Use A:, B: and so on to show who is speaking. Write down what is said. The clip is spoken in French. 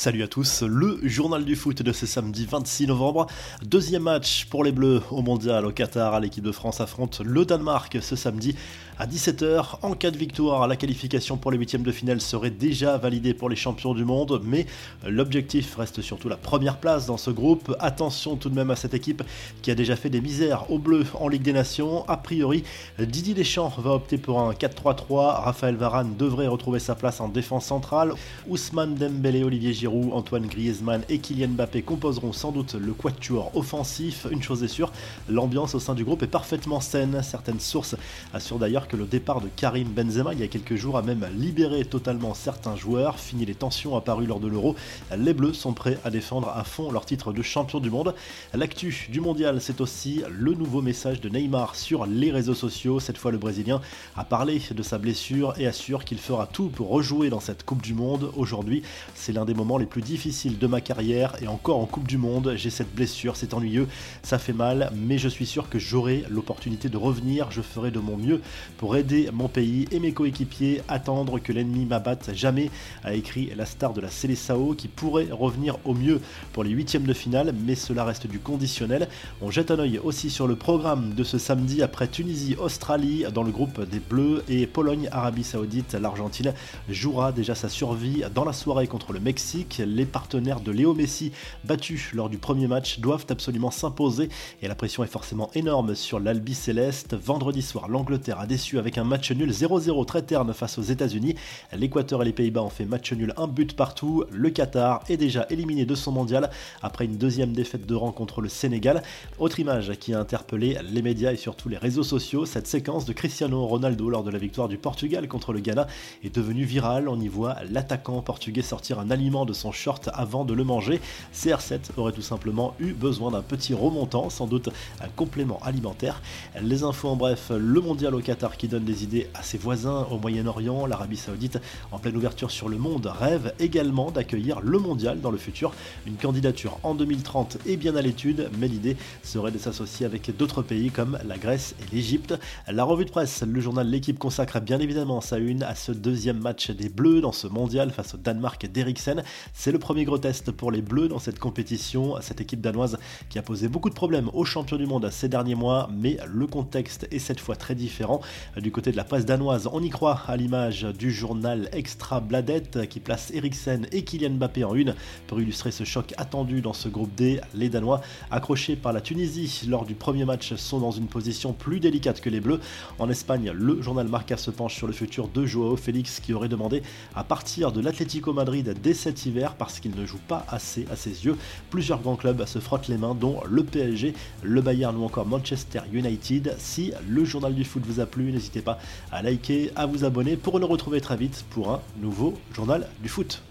A: Salut à tous, le journal du foot de ce samedi 26 novembre. Deuxième match pour les Bleus au mondial au Qatar. L'équipe de France affronte le Danemark ce samedi à 17h. En cas de victoire, la qualification pour les huitièmes de finale serait déjà validée pour les champions du monde, mais l'objectif reste surtout la première place dans ce groupe. Attention tout de même à cette équipe qui a déjà fait des misères aux Bleus en Ligue des Nations. A priori, Didier Deschamps va opter pour un 4-3-3. Raphaël Varane devrait retrouver sa place en défense centrale. Ousmane Dembélé, Olivier Giroud Antoine Griezmann et Kylian Mbappé composeront sans doute le quatuor offensif. Une chose est sûre, l'ambiance au sein du groupe est parfaitement saine. Certaines sources assurent d'ailleurs que le départ de Karim Benzema il y a quelques jours a même libéré totalement certains joueurs. Fini les tensions apparues lors de l'Euro, les Bleus sont prêts à défendre à fond leur titre de champion du monde. L'actu du mondial, c'est aussi le nouveau message de Neymar sur les réseaux sociaux. Cette fois, le Brésilien a parlé de sa blessure et assure qu'il fera tout pour rejouer dans cette Coupe du Monde. Aujourd'hui, c'est l'un des moments les plus difficiles de ma carrière et encore en Coupe du Monde, j'ai cette blessure, c'est ennuyeux, ça fait mal, mais je suis sûr que j'aurai l'opportunité de revenir, je ferai de mon mieux pour aider mon pays et mes coéquipiers, attendre que l'ennemi m'abatte. Jamais, a écrit la star de la Célessao qui pourrait revenir au mieux pour les huitièmes de finale, mais cela reste du conditionnel. On jette un œil aussi sur le programme de ce samedi après Tunisie, Australie dans le groupe des Bleus et Pologne, Arabie Saoudite, l'Argentine jouera déjà sa survie dans la soirée contre le Mexique les partenaires de Léo Messi, battus lors du premier match, doivent absolument s'imposer et la pression est forcément énorme sur l'Albi Céleste. Vendredi soir, l'Angleterre a déçu avec un match nul 0-0 très terne face aux États-Unis. L'Équateur et les Pays-Bas ont fait match nul, un but partout. Le Qatar est déjà éliminé de son mondial après une deuxième défaite de rang contre le Sénégal. Autre image qui a interpellé les médias et surtout les réseaux sociaux, cette séquence de Cristiano Ronaldo lors de la victoire du Portugal contre le Ghana est devenue virale. On y voit l'attaquant portugais sortir un aliment de son short avant de le manger. CR7 aurait tout simplement eu besoin d'un petit remontant, sans doute un complément alimentaire. Les infos en bref, le mondial au Qatar qui donne des idées à ses voisins au Moyen-Orient, l'Arabie Saoudite en pleine ouverture sur le monde rêve également d'accueillir le mondial dans le futur. Une candidature en 2030 est bien à l'étude, mais l'idée serait de s'associer avec d'autres pays comme la Grèce et l'Égypte. La revue de presse, le journal L'équipe consacre bien évidemment sa une à ce deuxième match des Bleus dans ce mondial face au Danemark d'Eriksen. C'est le premier gros test pour les Bleus dans cette compétition, cette équipe danoise qui a posé beaucoup de problèmes aux champions du monde ces derniers mois, mais le contexte est cette fois très différent. Du côté de la presse danoise, on y croit à l'image du journal Extra Bladet qui place Eriksen et Kylian Mbappé en une pour illustrer ce choc attendu dans ce groupe D. Les Danois, accrochés par la Tunisie lors du premier match, sont dans une position plus délicate que les Bleus. En Espagne, le journal Marca se penche sur le futur de Joao Félix qui aurait demandé à partir de l'Atlético Madrid dès cet hiver parce qu'il ne joue pas assez à ses yeux. Plusieurs grands clubs se frottent les mains, dont le PSG, le Bayern ou encore Manchester United. Si le journal du foot vous a plu, n'hésitez pas à liker, à vous abonner pour nous retrouver très vite pour un nouveau journal du foot.